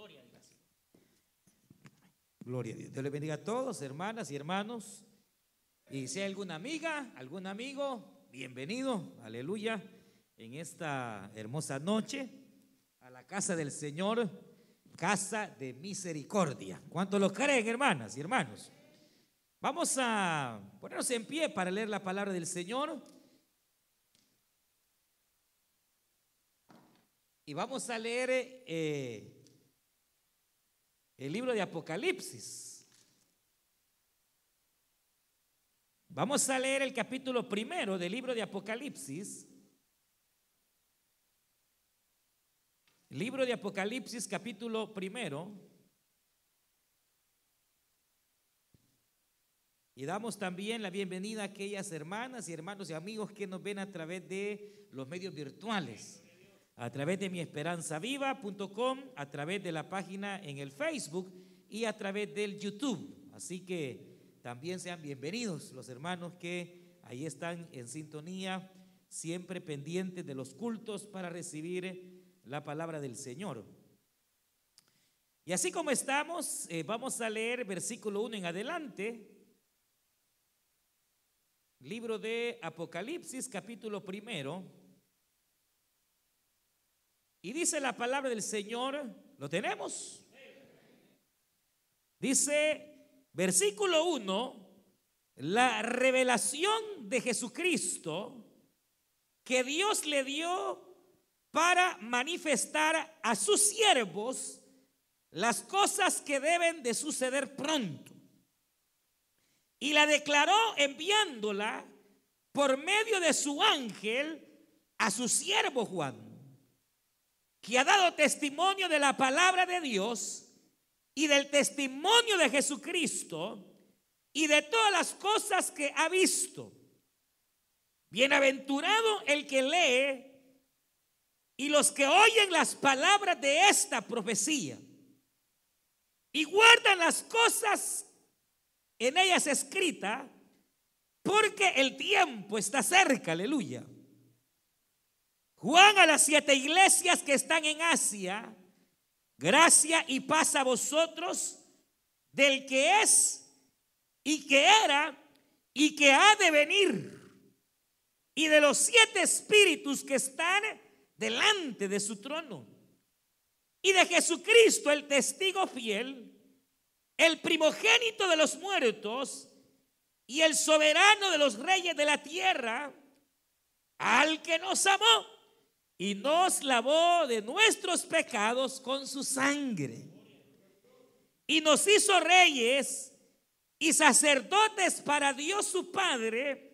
Gloria a Dios. Dios le bendiga a todos, hermanas y hermanos. Y si hay alguna amiga, algún amigo, bienvenido, aleluya, en esta hermosa noche a la casa del Señor, casa de misericordia. ¿Cuántos lo creen, hermanas y hermanos? Vamos a ponernos en pie para leer la palabra del Señor. Y vamos a leer eh, el libro de Apocalipsis. Vamos a leer el capítulo primero del libro de Apocalipsis. Libro de Apocalipsis, capítulo primero. Y damos también la bienvenida a aquellas hermanas y hermanos y amigos que nos ven a través de los medios virtuales a través de miesperanzaviva.com, a través de la página en el Facebook y a través del YouTube. Así que también sean bienvenidos los hermanos que ahí están en sintonía, siempre pendientes de los cultos para recibir la palabra del Señor. Y así como estamos, eh, vamos a leer versículo 1 en adelante. Libro de Apocalipsis, capítulo primero. Y dice la palabra del Señor, ¿lo tenemos? Dice, versículo 1, la revelación de Jesucristo que Dios le dio para manifestar a sus siervos las cosas que deben de suceder pronto. Y la declaró enviándola por medio de su ángel a su siervo Juan que ha dado testimonio de la palabra de Dios y del testimonio de Jesucristo y de todas las cosas que ha visto. Bienaventurado el que lee y los que oyen las palabras de esta profecía y guardan las cosas en ellas escritas, porque el tiempo está cerca, aleluya. Juan a las siete iglesias que están en Asia, gracia y paz a vosotros del que es y que era y que ha de venir, y de los siete espíritus que están delante de su trono, y de Jesucristo el testigo fiel, el primogénito de los muertos y el soberano de los reyes de la tierra, al que nos amó y nos lavó de nuestros pecados con su sangre. Y nos hizo reyes y sacerdotes para Dios su Padre.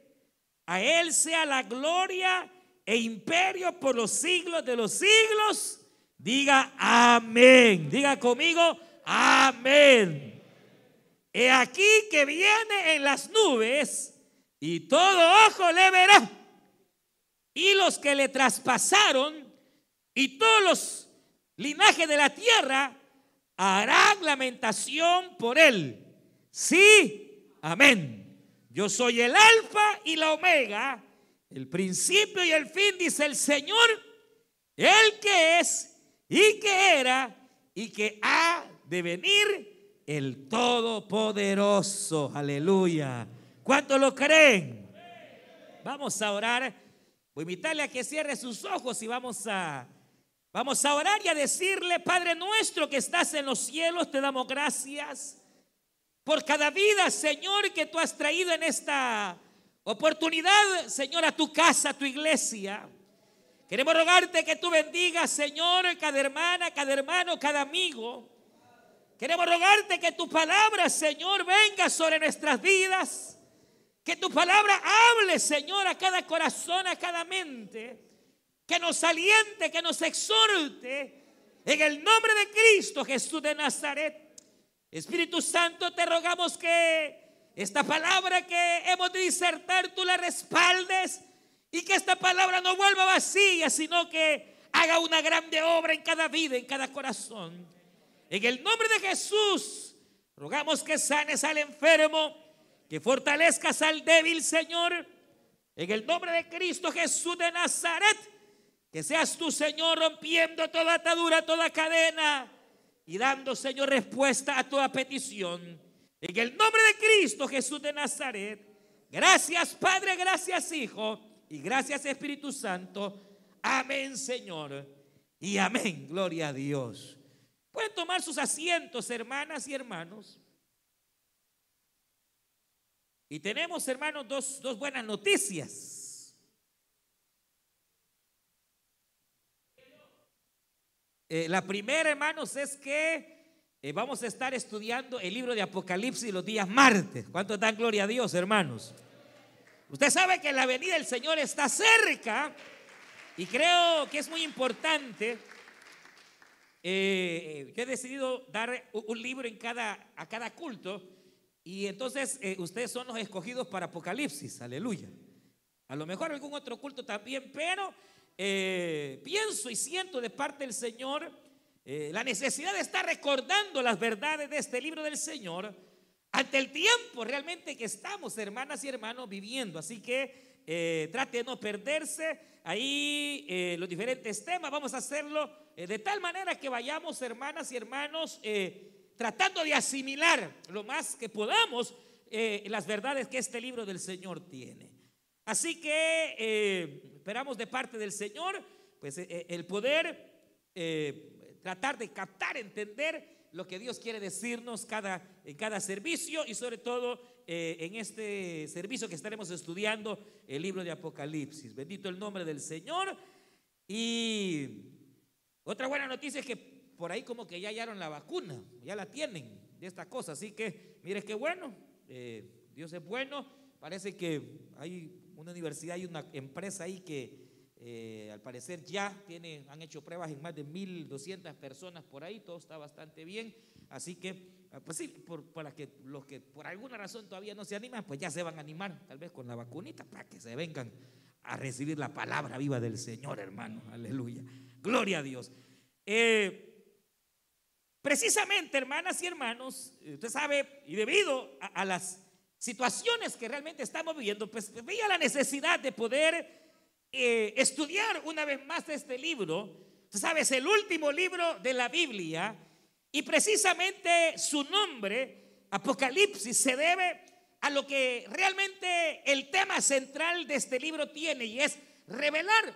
A Él sea la gloria e imperio por los siglos de los siglos. Diga amén. Diga conmigo, amén. He aquí que viene en las nubes y todo ojo le verá y los que le traspasaron y todos los linajes de la tierra harán lamentación por él. Sí, amén. Yo soy el alfa y la omega, el principio y el fin, dice el Señor, el que es y que era y que ha de venir el Todopoderoso. Aleluya. ¿Cuántos lo creen? Vamos a orar Voy a invitarle a que cierre sus ojos y vamos a, vamos a orar y a decirle, Padre nuestro que estás en los cielos, te damos gracias por cada vida, Señor, que tú has traído en esta oportunidad, Señor, a tu casa, a tu iglesia. Queremos rogarte que tú bendigas, Señor, cada hermana, cada hermano, cada amigo. Queremos rogarte que tu palabra, Señor, venga sobre nuestras vidas. Que tu palabra hable, Señor, a cada corazón, a cada mente. Que nos aliente, que nos exhorte. En el nombre de Cristo Jesús de Nazaret. Espíritu Santo, te rogamos que esta palabra que hemos de disertar, tú la respaldes. Y que esta palabra no vuelva vacía, sino que haga una grande obra en cada vida, en cada corazón. En el nombre de Jesús, rogamos que sanes al enfermo que fortalezcas al débil, Señor. En el nombre de Cristo Jesús de Nazaret. Que seas tu Señor, rompiendo toda atadura, toda cadena. y dando, Señor, respuesta a toda petición. En el nombre de Cristo Jesús de Nazaret. Gracias Padre, gracias Hijo y gracias Espíritu Santo. Amén Señor y amén. Gloria a Dios. Pueden tomar sus asientos, hermanas y hermanos. Y tenemos, hermanos, dos, dos buenas noticias. Eh, la primera, hermanos, es que eh, vamos a estar estudiando el libro de Apocalipsis los días martes. ¿Cuánto dan gloria a Dios, hermanos? Usted sabe que la venida del Señor está cerca y creo que es muy importante. Eh, yo he decidido dar un libro en cada, a cada culto y entonces ustedes son los escogidos para Apocalipsis, aleluya. A lo mejor algún otro culto también, pero eh, pienso y siento de parte del Señor eh, la necesidad de estar recordando las verdades de este libro del Señor ante el tiempo realmente que estamos, hermanas y hermanos, viviendo. Así que eh, trate de no perderse ahí los diferentes temas. Vamos a hacerlo de tal manera que vayamos, hermanas y hermanos, tratando de asimilar lo más que podamos las verdades que este libro del Señor tiene. Así que esperamos de parte del Señor, pues eh, eh, el poder eh, tratar de captar, entender lo que Dios quiere decirnos cada, en cada servicio y sobre todo en este servicio que estaremos estudiando el libro de Apocalipsis. Bendito el nombre del Señor. Y otra buena noticia es que por ahí como que ya hallaron la vacuna, ya la tienen de esta cosa. Así que mire qué bueno, Dios es bueno. Parece que hay una universidad y una empresa ahí que eh, al parecer ya tiene, han hecho pruebas en más de 1.200 personas por ahí, todo está bastante bien. Así que, ah, pues sí, por, para que los que por alguna razón todavía no se animan, pues ya se van a animar, tal vez con la vacunita, para que se vengan a recibir la palabra viva del Señor, hermano. Aleluya. Gloria a Dios. Eh, precisamente, hermanas y hermanos, usted sabe, y debido a las situaciones que realmente estamos viviendo, pues veía la necesidad de poder eh, estudiar una vez más este libro. Sabes, el último libro de la Biblia y precisamente su nombre, Apocalipsis, se debe a lo que realmente el tema central de este libro tiene y es revelar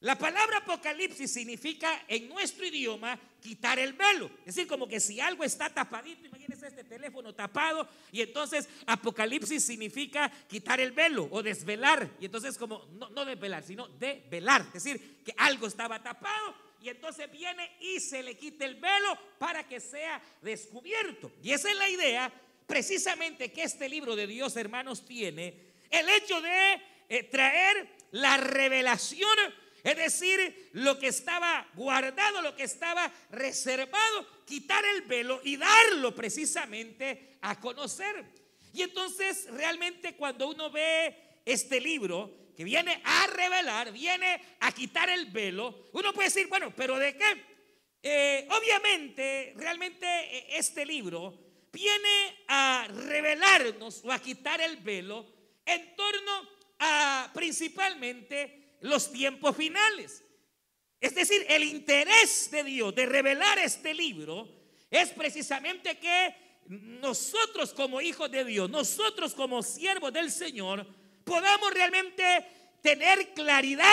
la palabra apocalipsis significa en nuestro idioma quitar el velo. Es decir, como que si algo está tapadito, imagínense este teléfono tapado y entonces apocalipsis significa quitar el velo o desvelar. Y entonces como, no, no desvelar, sino develar. Es decir, que algo estaba tapado y entonces viene y se le quita el velo para que sea descubierto. Y esa es la idea precisamente que este libro de Dios, hermanos, tiene. El hecho de eh, traer la revelación es decir, lo que estaba guardado, lo que estaba reservado, quitar el velo y darlo precisamente a conocer. Y entonces realmente cuando uno ve este libro que viene a revelar, viene a quitar el velo, uno puede decir, bueno, pero ¿de qué? Eh, obviamente, realmente eh, este libro viene a revelarnos o a quitar el velo en torno a principalmente los tiempos finales. Es decir, el interés de Dios de revelar este libro es precisamente que nosotros como hijos de Dios, nosotros como siervos del Señor, podamos realmente tener claridad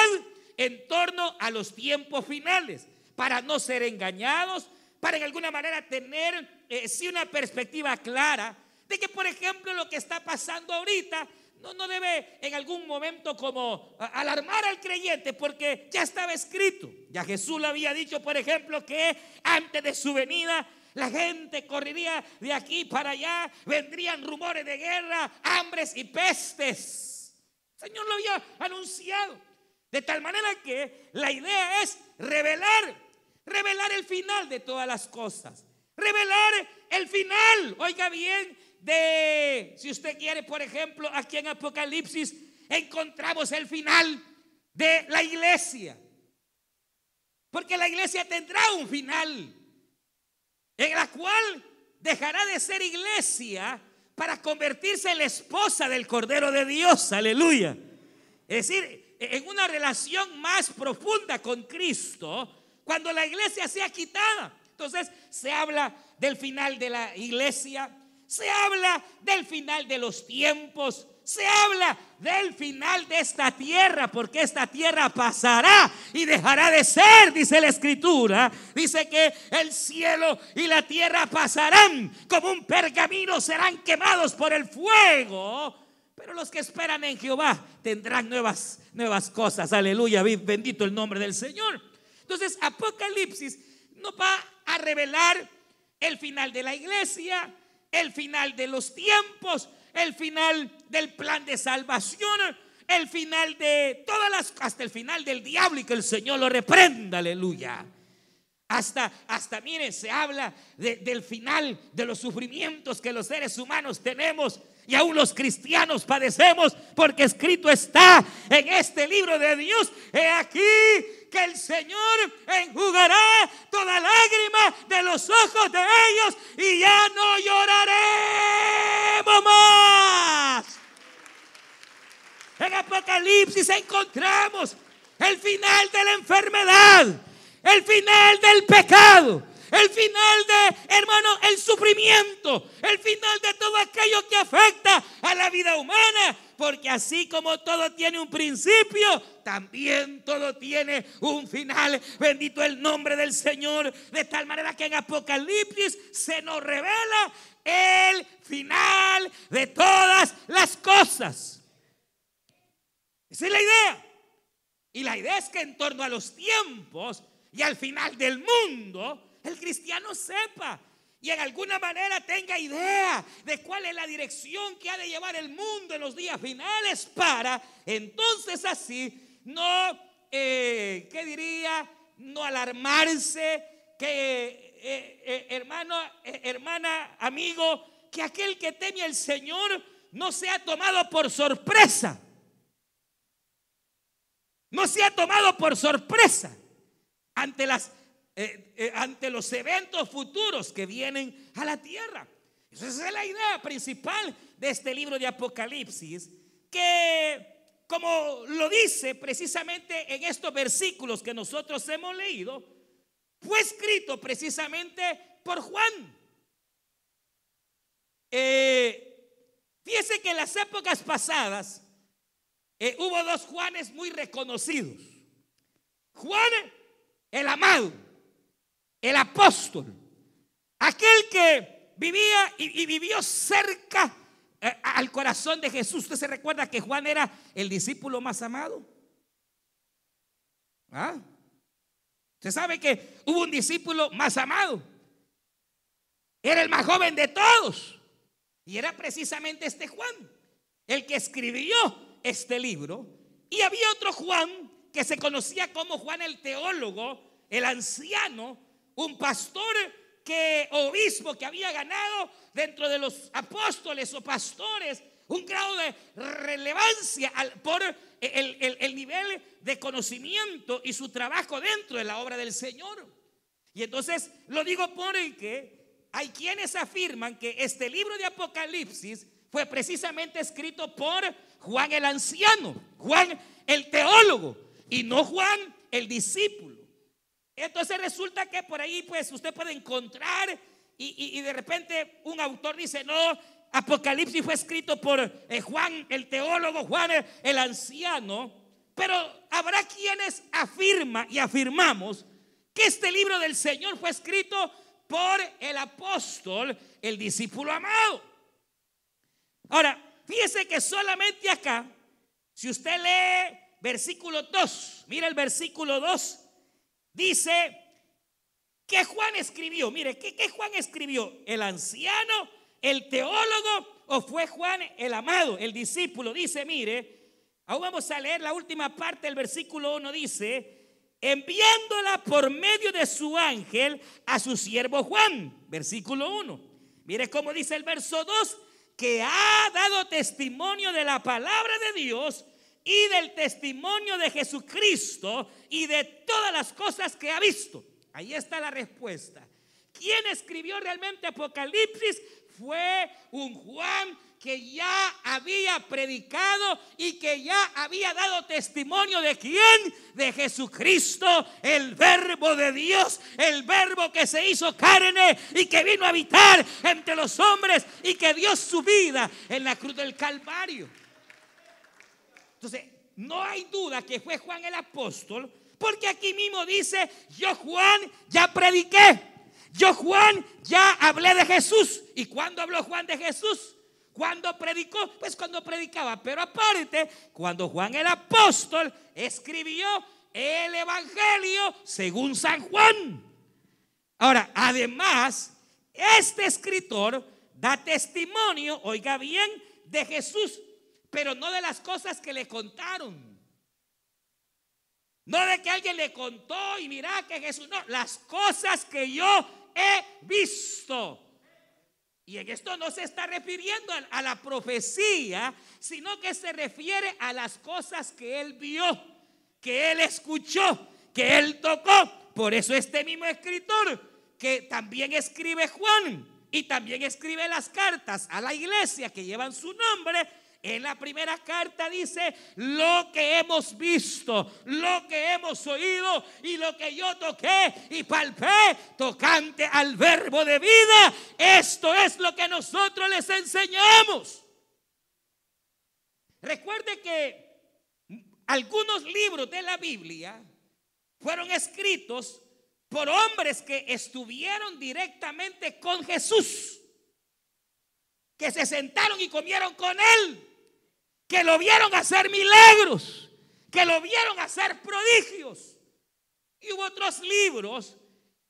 en torno a los tiempos finales, para no ser engañados, para en alguna manera tener eh, sí una perspectiva clara de que, por ejemplo, lo que está pasando ahorita no, debe en algún momento como alarmar al creyente porque ya estaba escrito. Ya Jesús le había dicho, por ejemplo, que antes de su venida la gente correría de aquí para allá, vendrían rumores de guerra, hambres y pestes. El Señor lo había anunciado. De tal manera que la idea es revelar, revelar el final de todas las cosas. Revelar el final, oiga bien, de, si usted quiere, por ejemplo, aquí en Apocalipsis encontramos el final de la iglesia. Porque la iglesia tendrá un final en la cual dejará de ser iglesia para convertirse en la esposa del Cordero de Dios. Aleluya. Es decir, en una relación más profunda con Cristo, cuando la iglesia sea quitada. Entonces se habla del final de la iglesia, se habla del final de los tiempos, se habla del final de esta tierra, porque esta tierra pasará y dejará de ser, dice la escritura. Dice que el cielo y la tierra pasarán como un pergamino, serán quemados por el fuego. Pero los que esperan en Jehová tendrán nuevas, nuevas cosas. Aleluya, bendito el nombre del Señor. Entonces, Apocalipsis nos va a revelar el final de la iglesia, el final de los tiempos, el final del plan de salvación, el final de todas las, hasta el final del diablo y que el Señor lo reprenda, aleluya. Hasta, hasta, miren, se habla del final de los sufrimientos que los seres humanos tenemos y aún los cristianos padecemos porque escrito está en este libro de Dios. He aquí que el Señor enjugará toda lágrima de los ojos de ellos y ya no lloraremos más. En Apocalipsis encontramos el final de la enfermedad, el final del pecado el final de, hermano, el sufrimiento, el final de todo aquello que afecta a la vida humana. Porque así como todo tiene un principio, también todo tiene un final. Bendito el nombre del Señor. De tal manera que en Apocalipsis se nos revela el final de todas las cosas. Esa es la idea. Y la idea es que en torno a los tiempos y al final del mundo, el cristiano sepa y en alguna manera tenga idea de cuál es la dirección que ha de llevar el mundo en los días finales para entonces así no, eh, ¿qué diría? No alarmarse, que eh, eh, hermano, hermana, amigo, que aquel que teme al Señor no sea tomado por sorpresa. No sea tomado por sorpresa ante las eh, eh, ante los eventos futuros que vienen a la tierra. Esa es la idea principal de este libro de Apocalipsis, que como lo dice precisamente en estos versículos que nosotros hemos leído, fue escrito precisamente por Juan. Eh, que en las épocas pasadas hubo dos Juanes muy reconocidos. Juan el amado el apóstol, aquel que vivía y, vivió cerca eh, al corazón de Jesús. ¿Usted se recuerda que Juan era el discípulo más amado? ¿Ah? Usted sabe que hubo un discípulo más amado. Era el más joven de todos. Y era precisamente este Juan, el que escribió este libro. Y había otro Juan que se conocía como Juan el teólogo, el anciano, un pastor que obispo que había ganado dentro de los apóstoles o pastores un grado de relevancia por el, nivel de conocimiento y su trabajo dentro de la obra del Señor. Y entonces lo digo porque hay quienes afirman que este libro de Apocalipsis fue precisamente escrito por Juan el anciano, Juan el teólogo, y no Juan el discípulo. Entonces resulta que por ahí pues usted puede encontrar y, de repente un autor dice, no, Apocalipsis fue escrito por eh, Juan el teólogo, Juan el, anciano, pero habrá quienes afirman y afirmamos que este libro del Señor fue escrito por el apóstol, el discípulo amado. Ahora, fíjese que solamente acá, si usted lee versículo 2, mira el versículo 2, dice que Juan escribió. Mire, ¿qué, Juan escribió? ¿El anciano, el teólogo o fue Juan el amado, el discípulo? Dice, mire, aún vamos a leer la última parte del versículo 1, dice, enviándola por medio de su ángel a su siervo Juan, versículo 1. Mire cómo dice el verso 2, que ha dado testimonio de la palabra de Dios y del testimonio de Jesucristo y de todas las cosas que ha visto. Ahí está la respuesta. ¿Quién escribió realmente Apocalipsis? Fue un Juan que ya había predicado y que ya había dado testimonio de quién? De Jesucristo, el verbo de Dios, el verbo que se hizo carne y que vino a habitar entre los hombres y que dio su vida en la cruz del Calvario. Entonces, no hay duda que fue Juan el apóstol, porque aquí mismo dice, yo Juan ya prediqué, yo Juan ya hablé de Jesús. ¿Y cuándo habló Juan de Jesús? Cuando predicó, pues cuando predicaba. Pero aparte, cuando Juan el apóstol escribió el Evangelio según San Juan. Ahora, además, este escritor da testimonio, oiga bien, de Jesús, pero no de las cosas que le contaron. No de que alguien le contó y mira que Jesús, no, las cosas que yo he visto. Y en esto no se está refiriendo a, la profecía, sino que se refiere a las cosas que él vio, que él escuchó, que él tocó. Por eso este mismo escritor, que también escribe Juan y también escribe las cartas a la iglesia que llevan su nombre, en la primera carta dice, lo que hemos visto, lo que hemos oído y lo que yo toqué y palpé tocante al verbo de vida, esto es lo que nosotros les enseñamos. Recuerde que algunos libros de la Biblia fueron escritos por hombres que estuvieron directamente con Jesús, que se sentaron y comieron con él que lo vieron hacer milagros, que lo vieron hacer prodigios. Y hubo otros libros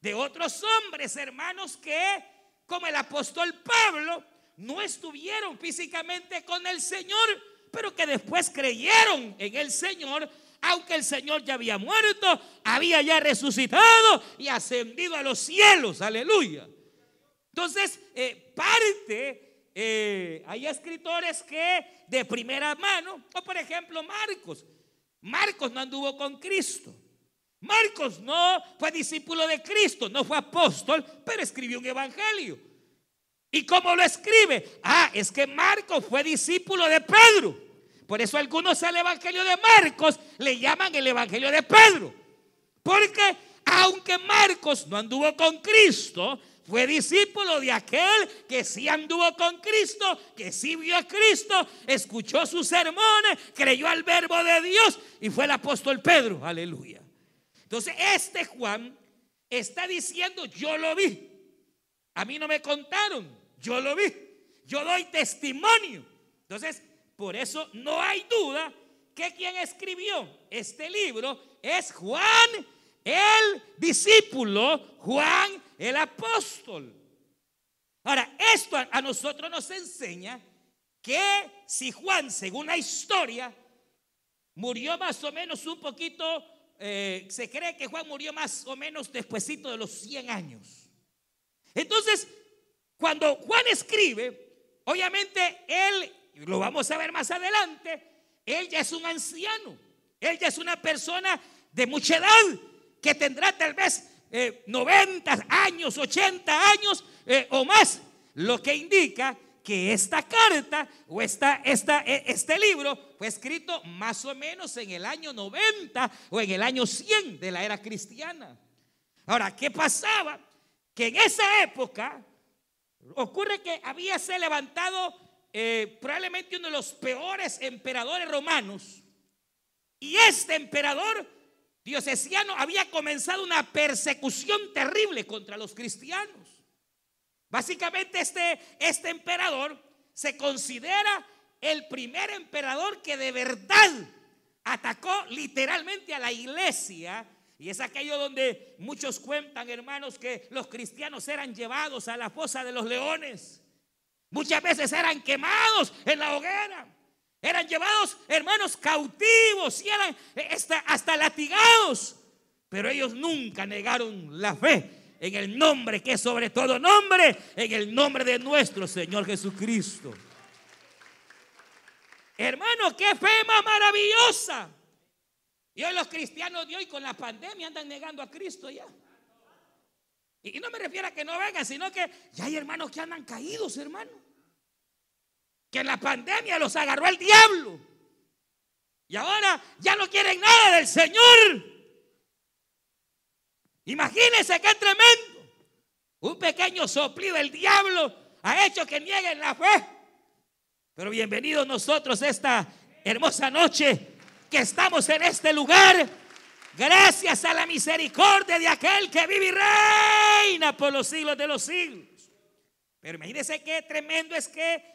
de otros hombres, hermanos, que, como el apóstol Pablo, no estuvieron físicamente con el Señor, pero que después creyeron en el Señor, aunque el Señor ya había muerto, había ya resucitado y ascendido a los cielos. Aleluya. Entonces, eh, parte eh, hay escritores que de primera mano, o por ejemplo Marcos, Marcos no anduvo con Cristo. Marcos no fue discípulo de Cristo, no fue apóstol, pero escribió un evangelio. ¿Y cómo lo escribe? Ah, es que Marcos fue discípulo de Pedro. Por eso algunos al evangelio de Marcos le llaman el evangelio de Pedro. Porque aunque Marcos no anduvo con Cristo, fue discípulo de aquel que sí anduvo con Cristo, que sí vio a Cristo, escuchó sus sermones, creyó al verbo de Dios y fue el apóstol Pedro. Aleluya. Entonces, este Juan está diciendo, yo lo vi. A mí no me contaron, yo lo vi. Yo doy testimonio. Entonces, por eso no hay duda que quien escribió este libro es Juan el discípulo, Juan el apóstol. Ahora, esto a nosotros nos enseña que si Juan, según la historia, murió más o menos un poquito, eh, se cree que Juan murió más o menos despuesito de los 100 años. Entonces, cuando Juan escribe, obviamente él, lo vamos a ver más adelante, él ya es un anciano, él ya es una persona de mucha edad, que tendrá tal vez 90 eh, años, 80 años eh, o más, lo que indica que esta carta o esta, e, este libro fue escrito más o menos en el año 90 o en el año 100 de la era cristiana. Ahora, ¿qué pasaba? Que en esa época ocurre que había se levantado eh, probablemente uno de los peores emperadores romanos. Y este emperador Diocesiano había comenzado una persecución terrible contra los cristianos. Básicamente este, este emperador se considera el primer emperador que de verdad atacó literalmente a la iglesia. Y es aquello donde muchos cuentan, hermanos, que los cristianos eran llevados a la fosa de los leones. Muchas veces eran quemados en la hoguera. Eran llevados, hermanos, cautivos y eran hasta, hasta latigados. Pero ellos nunca negaron la fe en el nombre que es sobre todo nombre, en el nombre de nuestro Señor Jesucristo. Hermano, qué fe más maravillosa. Y hoy los cristianos de hoy con la pandemia andan negando a Cristo ya. Y no me refiero a que no vengan, sino que ya hay hermanos que andan caídos, hermano. Que en la pandemia los agarró el diablo. Y ahora ya no quieren nada del Señor. Imagínense qué tremendo. Un pequeño soplido del diablo ha hecho que nieguen la fe. Pero bienvenidos nosotros esta hermosa noche que estamos en este lugar. Gracias a la misericordia de aquel que vive y reina por los siglos de los siglos. Pero imagínense qué tremendo es que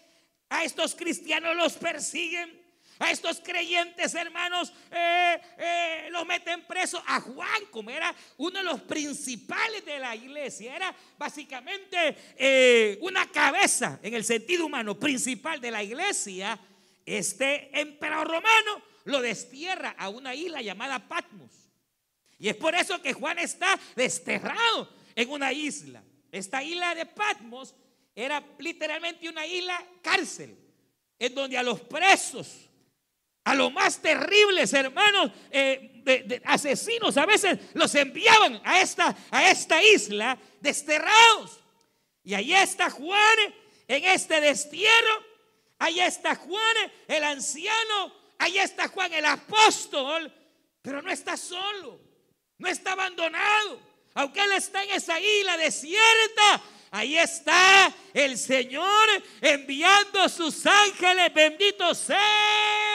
a estos cristianos los persiguen a estos creyentes hermanos eh, eh, los meten preso. A Juan, como era uno de los principales de la iglesia, era básicamente eh, una cabeza en el sentido humano principal de la iglesia. Este emperador romano lo destierra a una isla llamada Patmos. Y es por eso que Juan está desterrado en una isla. Esta isla de Patmos era literalmente una isla cárcel, en donde a los presos a los más terribles hermanos eh, de, asesinos. A veces los enviaban a esta, a esta isla desterrados. Y ahí está Juan en este destierro. Ahí está Juan el anciano. Ahí está Juan el apóstol. Pero no está solo. No está abandonado. Aunque él está en esa isla desierta. Ahí está el Señor enviando sus ángeles. Benditos sea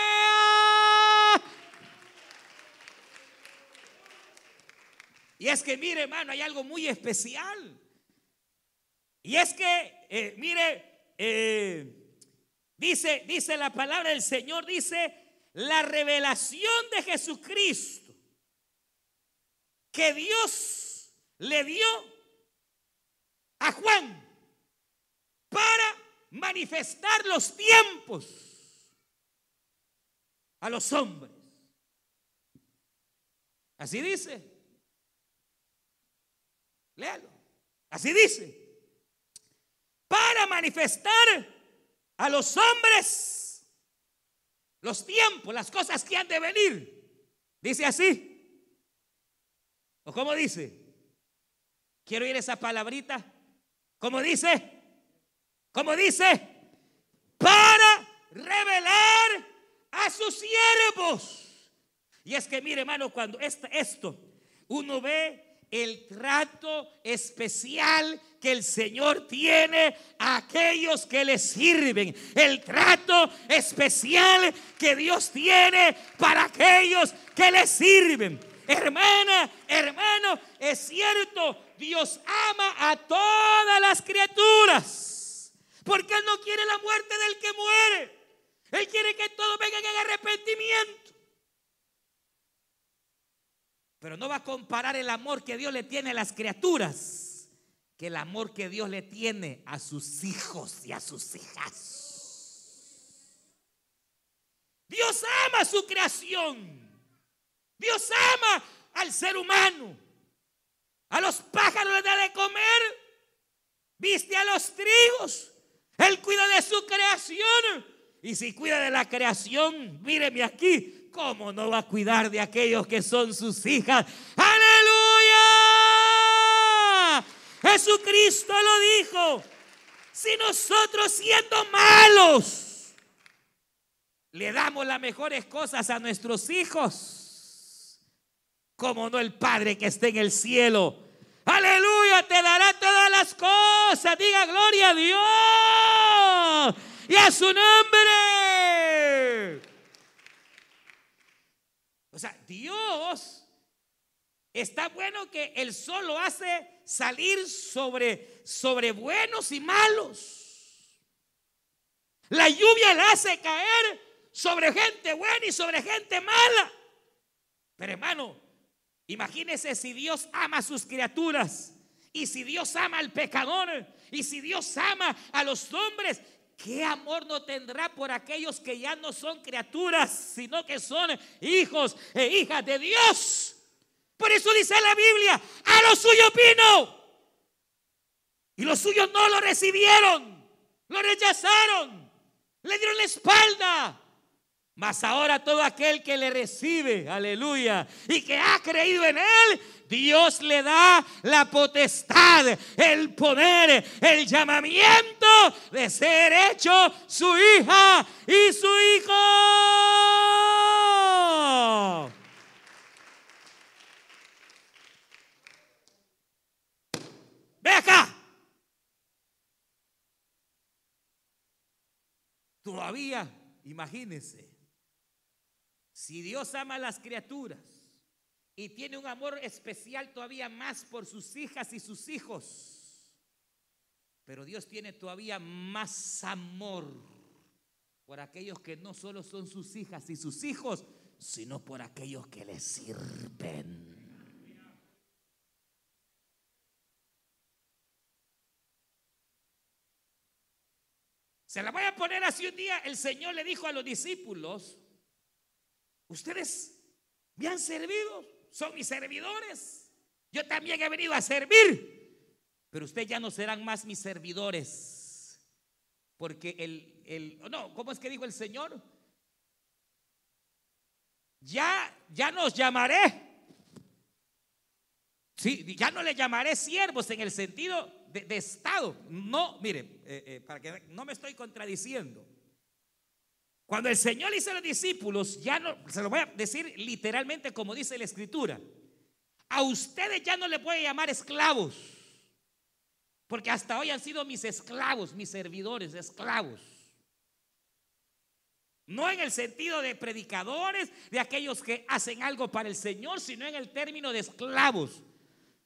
Y es que, mire, hermano, hay algo muy especial. Y es que, eh, mire, eh, dice, dice la palabra del Señor, dice, la revelación de Jesucristo que Dios le dio a Juan para manifestar los tiempos a los hombres. Así dice. Léalo. Así dice. Para manifestar a los hombres los tiempos, las cosas que han de venir. Dice así. ¿O cómo dice? Quiero oír esa palabrita. ¿Cómo dice? ¿Cómo dice? Para revelar a sus siervos. Y es que mire, hermano, cuando esto uno ve el trato especial que el Señor tiene a aquellos que le sirven. El trato especial que Dios tiene para aquellos que le sirven. Hermana, hermano, es cierto, Dios ama a todas las criaturas. Porque Él no quiere la muerte del que muere. Él quiere que todos vengan en arrepentimiento. Pero no va a comparar el amor que Dios le tiene a las criaturas que el amor que Dios le tiene a sus hijos y a sus hijas. Dios ama su creación. Dios ama al ser humano. A los pájaros les da de comer. Viste a los trigos. Él cuida de su creación. Y si cuida de la creación, míreme aquí, ¿cómo no va a cuidar de aquellos que son sus hijas? Aleluya. Jesucristo lo dijo. Si nosotros siendo malos le damos las mejores cosas a nuestros hijos, como no el Padre que está en el cielo. Te dará todas las cosas. Diga gloria a Dios y a su nombre. O sea, Dios está bueno que el sol lo hace salir sobre, sobre buenos y malos. La lluvia la hace caer sobre gente buena y sobre gente mala. Pero hermano, imagínese si Dios ama a sus criaturas y si Dios ama al pecador y si Dios ama a los hombres ¿Qué amor no tendrá por aquellos que ya no son criaturas, sino que son hijos e hijas de Dios? Por eso dice la Biblia, a los suyos vino. Y los suyos no lo recibieron, lo rechazaron, le dieron la espalda. Mas ahora todo aquel que le recibe, aleluya, y que ha creído en él, Dios le da la potestad, el poder, el llamamiento de ser hecho su hija y su hijo. Ve acá. Todavía, imagínense, si Dios ama a las criaturas y tiene un amor especial todavía más por sus hijas y sus hijos, pero Dios tiene todavía más amor por aquellos que no solo son sus hijas y sus hijos, sino por aquellos que le sirven. Se la voy a poner así un día. El Señor le dijo a los discípulos, ustedes me han servido, son mis servidores. Yo también he venido a servir, pero ustedes ya no serán más mis servidores. Porque el, el no, ¿cómo es que dijo el Señor? Ya, ya nos llamaré. Sí, ya no le llamaré siervos en el sentido de, Estado. No, mire, eh, eh, para que no me estoy contradiciendo. Cuando el Señor le hizo a los discípulos, ya no, se lo voy a decir literalmente como dice la Escritura, a ustedes ya no voy a llamar esclavos, porque hasta hoy han sido mis esclavos, mis servidores, esclavos. No en el sentido de predicadores, de aquellos que hacen algo para el Señor, sino en el término de esclavos.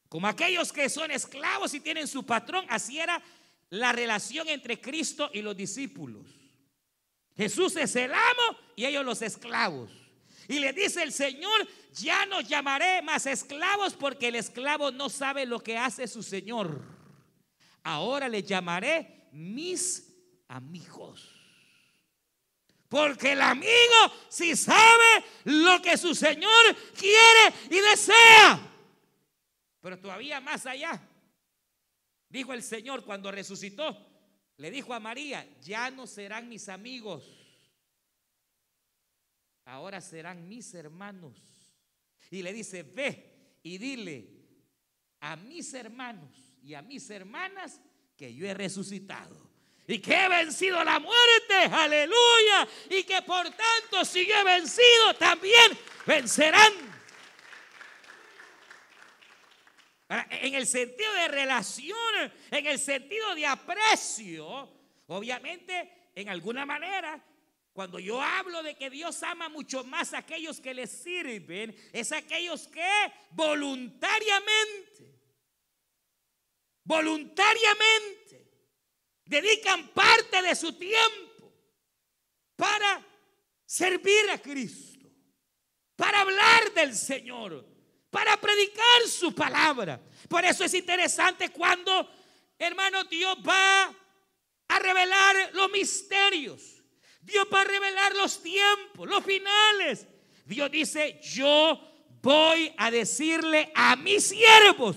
Como aquellos que son esclavos y tienen su patrón, así era la relación entre Cristo y los discípulos. Jesús es el amo y ellos los esclavos. Y le dice el Señor, ya no llamaré más esclavos porque el esclavo no sabe lo que hace su Señor. Ahora le llamaré mis amigos. Porque el amigo si sabe lo que su Señor quiere y desea. Pero todavía más allá, dijo el Señor cuando resucitó, le dijo a María, ya no serán mis amigos, ahora serán mis hermanos. Y le dice, ve y dile a mis hermanos y a mis hermanas que yo he resucitado y que he vencido la muerte, aleluya, y que por tanto si yo he vencido, también vencerán. En el sentido de relación, en el sentido de aprecio, obviamente, en alguna manera, cuando yo hablo de que Dios ama mucho más a aquellos que le sirven, es aquellos que voluntariamente, voluntariamente, dedican parte de su tiempo para servir a Cristo, para hablar del Señor para predicar su palabra. Por eso es interesante cuando, hermano, Dios va a revelar los misterios. Dios va a revelar los tiempos, los finales. Dios dice, yo voy a decirle a mis siervos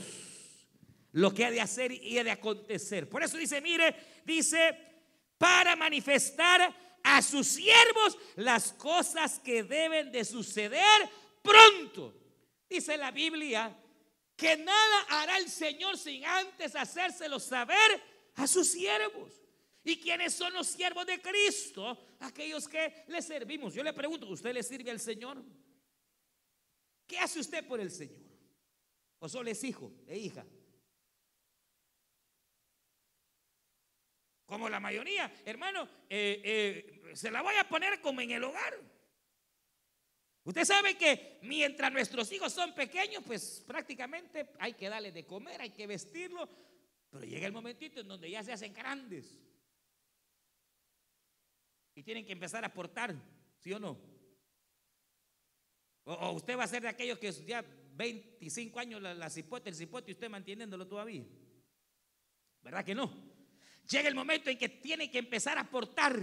lo que ha de hacer y ha de acontecer. Por eso dice, mire, dice, para manifestar a sus siervos las cosas que deben de suceder pronto. Dice la Biblia que nada hará el Señor sin antes hacérselo saber a sus siervos. ¿Y quiénes son los siervos de Cristo? Aquellos que le servimos. Yo le pregunto, ¿usted le sirve al Señor? ¿Qué hace usted por el Señor? ¿O solo es hijo e hija? Como la mayoría, hermano, eh, eh, se la voy a poner como en el hogar. Usted sabe que mientras nuestros hijos son pequeños, pues prácticamente hay que darles de comer, hay que vestirlo, pero llega el momentito en donde ya se hacen grandes y tienen que empezar a aportar, ¿sí o no? O, usted va a ser de aquellos que ya 25 años la, la cipote, el cipote y usted manteniéndolo todavía. ¿Verdad que no? Llega el momento en que tiene que empezar a aportar.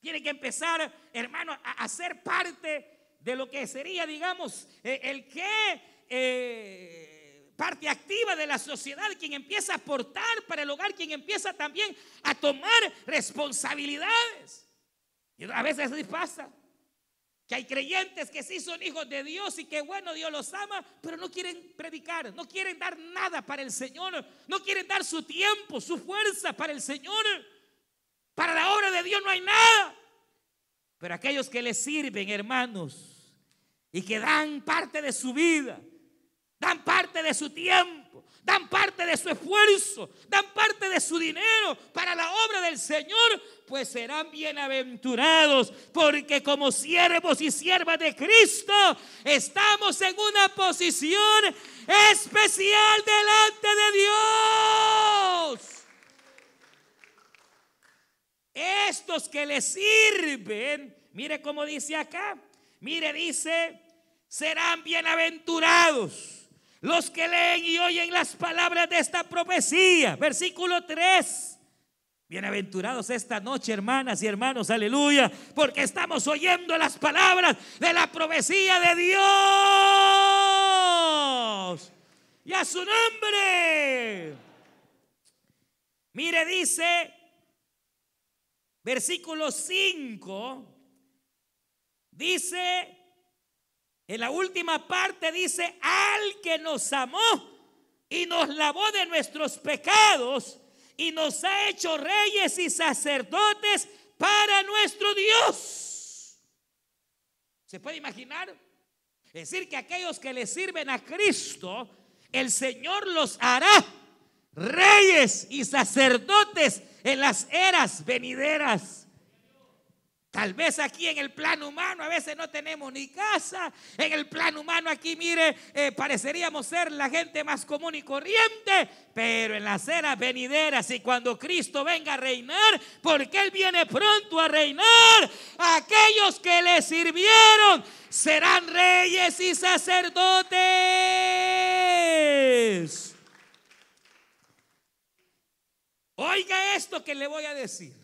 Tiene que empezar, hermano, a, ser parte de lo que sería, digamos, eh, el que eh, parte activa de la sociedad, quien empieza a aportar para el hogar, quien empieza también a tomar responsabilidades. Y a veces así pasa. Que hay creyentes que sí son hijos de Dios y que bueno, Dios los ama, pero no quieren predicar, no quieren dar nada para el Señor, no quieren dar su tiempo, su fuerza para el Señor. Para la obra de Dios no hay nada. Pero aquellos que le sirven, hermanos, y que dan parte de su vida, dan parte de su tiempo, dan parte de su esfuerzo, dan parte de su dinero para la obra del Señor, pues serán bienaventurados, porque como siervos y siervas de Cristo estamos en una posición especial delante de Dios. Estos que le sirven, mire cómo dice acá, mire, dice, serán bienaventurados los que leen y oyen las palabras de esta profecía. Versículo 3. Bienaventurados esta noche, hermanas y hermanos, aleluya, porque estamos oyendo las palabras de la profecía de Dios. Y a su nombre. Mire, dice, versículo 5, dice, en la última parte dice, al que nos amó y nos lavó de nuestros pecados y nos ha hecho reyes y sacerdotes para nuestro Dios. ¿Se puede imaginar? Es decir, que aquellos que le sirven a Cristo, el Señor los hará reyes y sacerdotes en las eras venideras. Tal vez aquí en el plano humano a veces no tenemos ni casa. En el plano humano aquí, mire, eh, pareceríamos ser la gente más común y corriente. Pero en las eras venideras y cuando Cristo venga a reinar, porque Él viene pronto a reinar, aquellos que le sirvieron serán reyes y sacerdotes. Oiga esto que le voy a decir.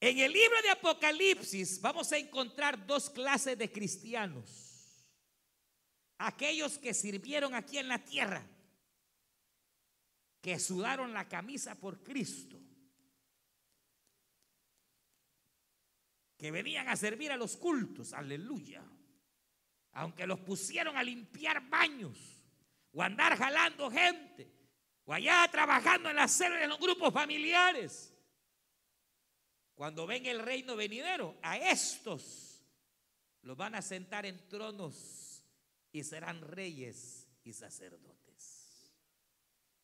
En el libro de Apocalipsis vamos a encontrar dos clases de cristianos. Aquellos que sirvieron aquí en la tierra, que sudaron la camisa por Cristo, que venían a servir a los cultos, aleluya. Aunque los pusieron a limpiar baños o andar jalando gente o allá trabajando en la sede de los grupos familiares cuando venga el reino venidero, a estos los van a sentar en tronos y serán reyes y sacerdotes.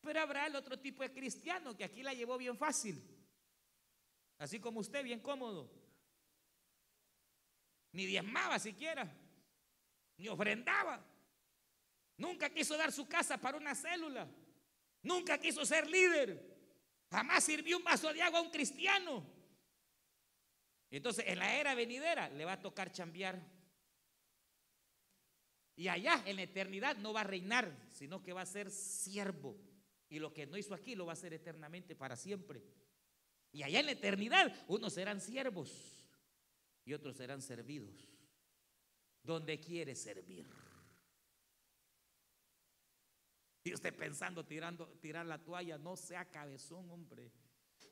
Pero habrá el otro tipo de cristiano que aquí la llevó bien fácil. Así como usted, bien cómodo. Ni diezmaba siquiera. Ni ofrendaba. Nunca quiso dar su casa para una célula. Nunca quiso ser líder. Jamás sirvió un vaso de agua a un cristiano. Entonces, en la era venidera le va a tocar chambear. Y allá, en la eternidad, no va a reinar, sino que va a ser siervo. Y lo que no hizo aquí lo va a hacer eternamente para siempre. Y allá en la eternidad, unos serán siervos y otros serán servidos. Donde quiere servir. Y usted pensando tirando, tirar la toalla, no sea cabezón, hombre.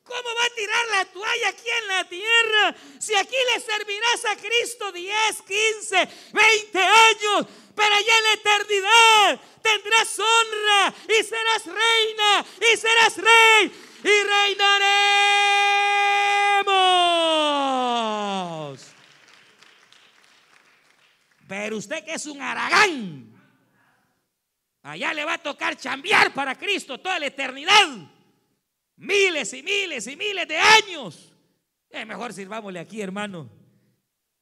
¿Cómo va a tirar la toalla aquí en la tierra? Si aquí le servirás a Cristo 10, 15, 20 años, pero allá en la eternidad tendrás honra y serás reina y serás rey y reinaremos. Pero usted que es un aragán, allá le va a tocar chambear para Cristo toda la eternidad miles y miles y miles de años. Es mejor sirvámosle aquí, hermano.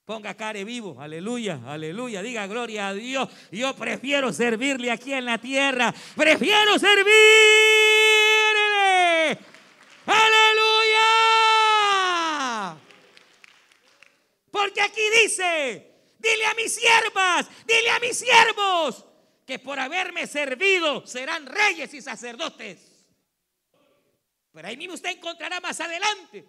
Ponga care vivo, aleluya, aleluya. Diga gloria a Dios. Yo prefiero servirle aquí en la tierra. Prefiero servirle. Aleluya. Porque aquí dice, dile a mis siervas, dile a mis siervos, que por haberme servido serán reyes y sacerdotes. Pero ahí mismo usted encontrará más adelante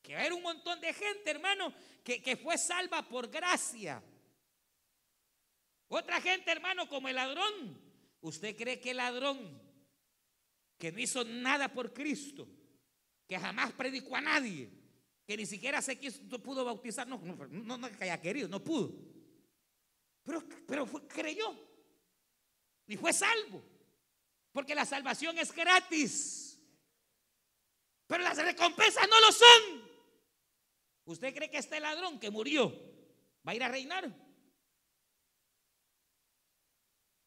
que va a haber un montón de gente, hermano, que, fue salva por gracia. Otra gente, hermano, como el ladrón. ¿Usted cree que el ladrón, que no hizo nada por Cristo, que jamás predicó a nadie, que ni siquiera se quiso, pudo bautizar, no, no, no, que haya querido, no pudo. Pero, pero creyó y fue salvo. Porque la salvación es gratis. Pero las recompensas no lo son. ¿Usted cree que este ladrón que murió va a ir a reinar?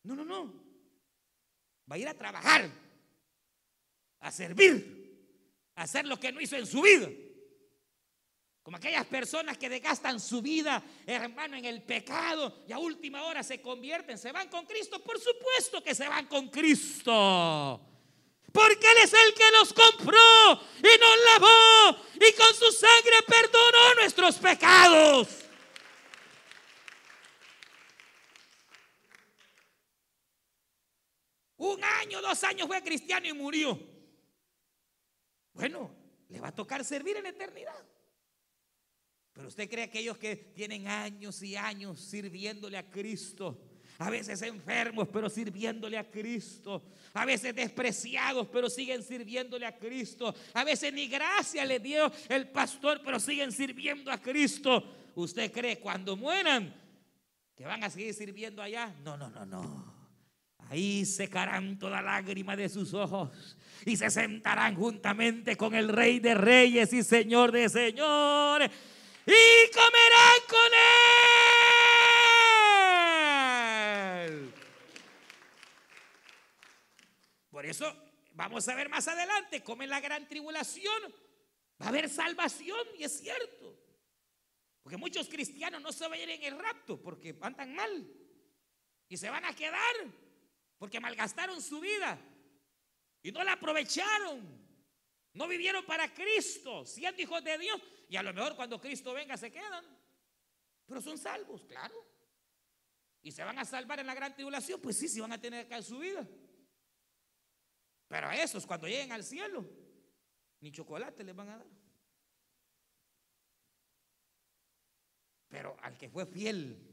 No, no, no. Va a ir a trabajar, a servir, a hacer lo que no hizo en su vida. Como aquellas personas que desgastan su vida, hermano, en el pecado y a última hora se convierten, se van con Cristo. Por supuesto que se van con Cristo. Porque Él es el que nos compró y nos lavó y con su sangre perdonó nuestros pecados. Un año, dos años fue cristiano y murió. Bueno, le va a tocar servir en eternidad. Pero usted cree aquellos que tienen años y años sirviéndole a Cristo, a veces enfermos, pero sirviéndole a Cristo, a veces despreciados, pero siguen sirviéndole a Cristo, a veces ni gracia le dio el pastor, pero siguen sirviendo a Cristo. ¿Usted cree cuando mueran que van a seguir sirviendo allá? No, no, no, no. Ahí secarán toda lágrima de sus ojos y se sentarán juntamente con el Rey de Reyes y Señor de Señores y comerán con él. Por eso vamos a ver más adelante cómo en la gran tribulación va a haber salvación y es cierto. Porque muchos cristianos no se van a ir en el rapto porque andan mal y se van a quedar porque malgastaron su vida y no la aprovecharon. No vivieron para Cristo, siendo hijos de Dios. Y a lo mejor cuando Cristo venga se quedan. Pero son salvos, claro. Y se van a salvar en la gran tribulación. Pues sí, sí van a tener acá su vida. Pero a esos cuando lleguen al cielo, ni chocolate les van a dar. Pero al que fue fiel,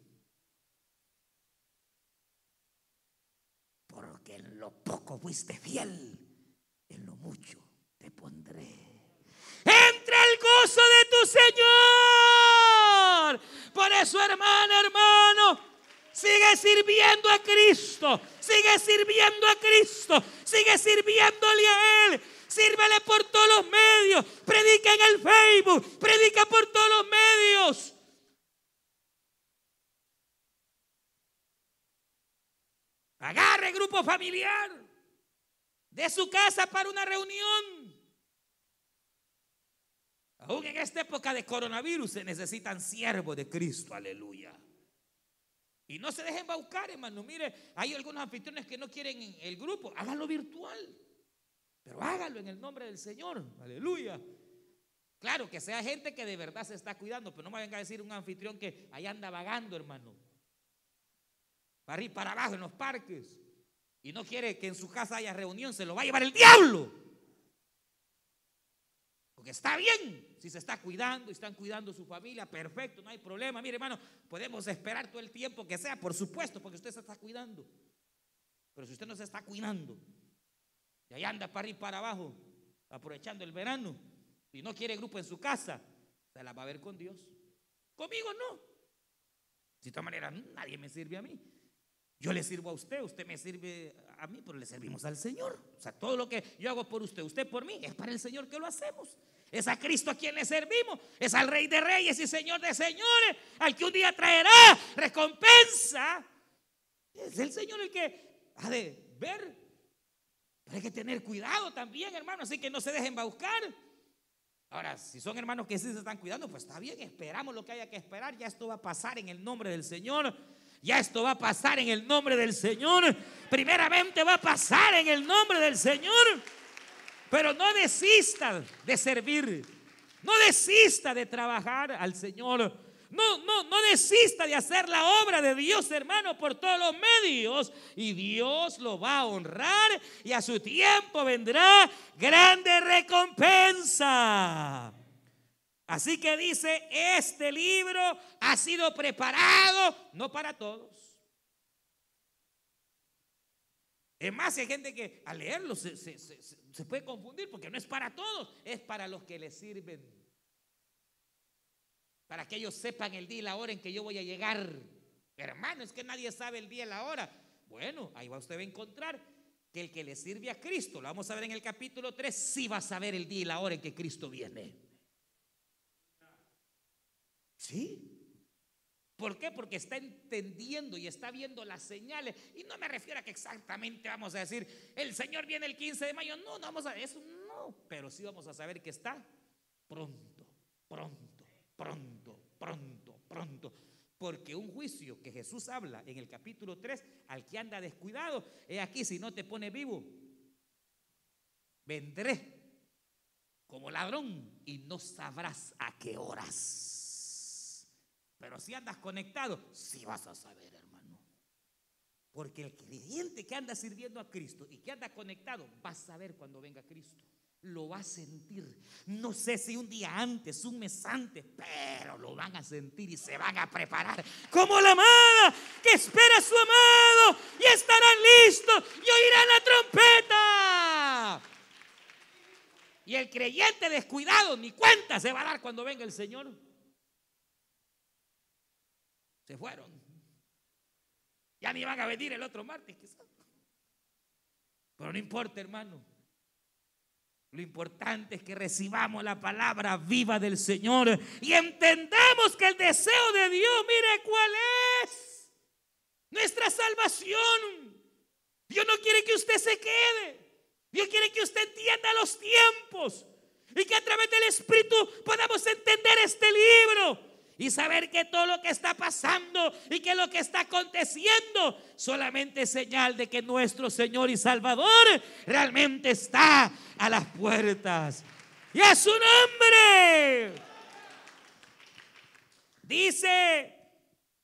porque en lo poco fuiste fiel, en lo mucho te pondré. Entra el gozo de tu Señor. Por eso, hermano, hermano, sigue sirviendo a Cristo. Sigue sirviendo a Cristo. Sigue sirviéndole a Él. Sírvele por todos los medios. Predica en el Facebook. Predica por todos los medios. Agarre grupo familiar. De su casa para una reunión. Aún en esta época de coronavirus se necesitan siervos de Cristo, aleluya. Y no se dejen baucar, hermano. Mire, hay algunos anfitriones que no quieren el grupo, háganlo virtual. Pero háganlo en el nombre del Señor, aleluya. Claro, que sea gente que de verdad se está cuidando, pero no me venga a decir un anfitrión que ahí anda vagando, hermano. Para ir para abajo en los parques. Y no quiere que en su casa haya reunión, se lo va a llevar el diablo. Está bien si se está cuidando y están cuidando su familia, perfecto, no hay problema. Mire, hermano, podemos esperar todo el tiempo que sea, por supuesto, porque usted se está cuidando. Pero si usted no se está cuidando y ahí anda para arriba y para abajo, aprovechando el verano y no quiere grupo en su casa, se la va a ver con Dios. Conmigo no. De todas maneras, nadie me sirve a mí. Yo le sirvo a usted, usted me sirve a mí, pero le servimos al Señor. O sea, todo lo que yo hago por usted, usted por mí, es para el Señor que lo hacemos. Es a Cristo a quien le servimos, es al Rey de Reyes y Señor de Señores, al que un día traerá recompensa. Es el Señor el que ha de ver. Pero hay que tener cuidado también, hermano, así que no se dejen buscar. Ahora, si son hermanos que sí se están cuidando, pues está bien, esperamos lo que haya que esperar. Ya esto va a pasar en el nombre del Señor. Ya esto va a pasar en el nombre del Señor. Primeramente va a pasar en el nombre del Señor. Pero no desista de servir. No desista de trabajar al Señor. No, no, no desista de hacer la obra de Dios, hermano, por todos los medios. Y Dios lo va a honrar y a su tiempo vendrá grande recompensa. Así que dice, este libro ha sido preparado no para todos. Es más, hay gente que al leerlo se, puede confundir porque no es para todos, es para los que le sirven. para que ellos sepan el día y la hora en que yo voy a llegar. Hermano, es que nadie sabe el día y la hora. Bueno, ahí va usted a encontrar que el que le sirve a Cristo, lo vamos a ver en el capítulo 3, sí va a saber el día y la hora en que Cristo viene. ¿Sí? ¿Por qué? Porque está entendiendo y está viendo las señales. Y no me refiero a que exactamente vamos a decir, el Señor viene el 15 de mayo. No, no vamos a eso, no. Pero sí vamos a saber que está pronto, pronto, pronto, pronto, pronto. Porque un juicio que Jesús habla en el capítulo 3, al que anda descuidado, es aquí, si no te pone vivo, vendré como ladrón y no sabrás a qué horas. Pero si andas conectado, sí vas a saber, hermano. Porque el creyente que anda sirviendo a Cristo y que anda conectado, va a saber cuando venga Cristo. Lo va a sentir. No sé si un día antes, un mes antes, pero lo van a sentir y se van a preparar. Como la amada que espera a su amado y estarán listos y oirán la trompeta. Y el creyente descuidado ni cuenta se va a dar cuando venga el Señor. Se fueron. Ya ni van a venir el otro martes, quizás. Pero no importa, hermano. Lo importante es que recibamos la palabra viva del Señor y entendamos que el deseo de Dios, mire cuál es. Nuestra salvación. Dios no quiere que usted se quede. Dios quiere que usted entienda los tiempos y que a través del Espíritu podamos entender este libro y saber que todo lo que está pasando y que lo que está aconteciendo solamente es señal de que nuestro Señor y Salvador realmente está a las puertas. Y a su nombre. Dice,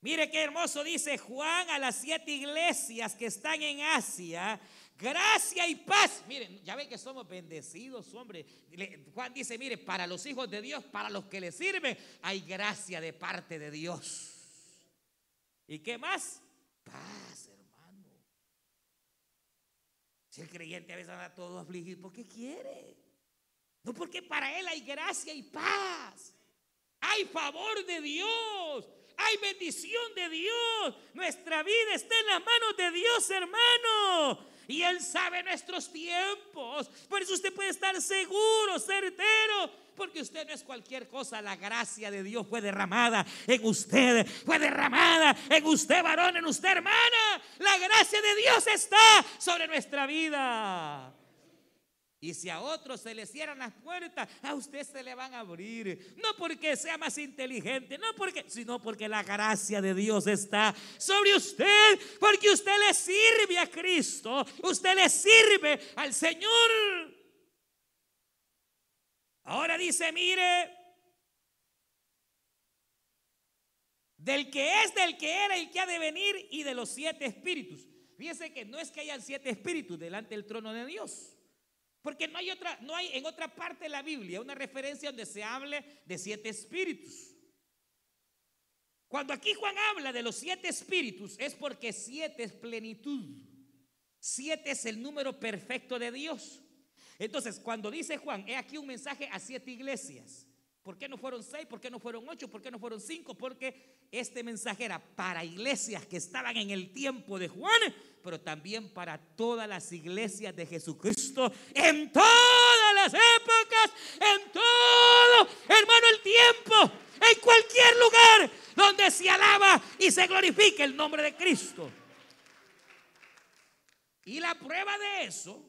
mire qué hermoso dice Juan a las siete iglesias que están en Asia gracia y paz. Miren, ya ven que somos bendecidos, hombre. Juan dice, mire, para los hijos de Dios, para los que le sirven, hay gracia de parte de Dios. ¿Y qué más? Paz, hermano. Si el creyente a veces anda todo afligido, ¿por qué quiere? No porque para él hay gracia y paz. Hay favor de Dios. Hay bendición de Dios. Nuestra vida está en las manos de Dios, hermano. Y Él sabe nuestros tiempos. Por eso usted puede estar seguro, certero. Porque usted no es cualquier cosa. La gracia de Dios fue derramada en usted. Fue derramada en usted, varón, en usted, hermana. La gracia de Dios está sobre nuestra vida. Y si a otros se le cierran las puertas, a usted se le van a abrir. No porque sea más inteligente, no porque, sino porque la gracia de Dios está sobre usted, porque usted le sirve a Cristo, usted le sirve al Señor. Ahora dice, mire, del que es, del que era y que ha de venir y de los siete espíritus. Fíjese que no es que hayan siete espíritus delante del trono de Dios. Porque no hay otra, no hay en otra parte de la Biblia una referencia donde se hable de siete espíritus. Cuando aquí Juan habla de los siete espíritus es porque siete es plenitud. Siete es el número perfecto de Dios. Entonces, cuando dice Juan, he aquí un mensaje a siete iglesias. ¿Por qué no fueron seis? ¿Por qué no fueron ocho? ¿Por qué no fueron cinco? Porque este mensaje era para iglesias que estaban en el tiempo de Juan, pero también para todas las iglesias de Jesucristo en todas las épocas, en todo, hermano, el tiempo, en cualquier lugar donde se alaba y se glorifique el nombre de Cristo. Y la prueba de eso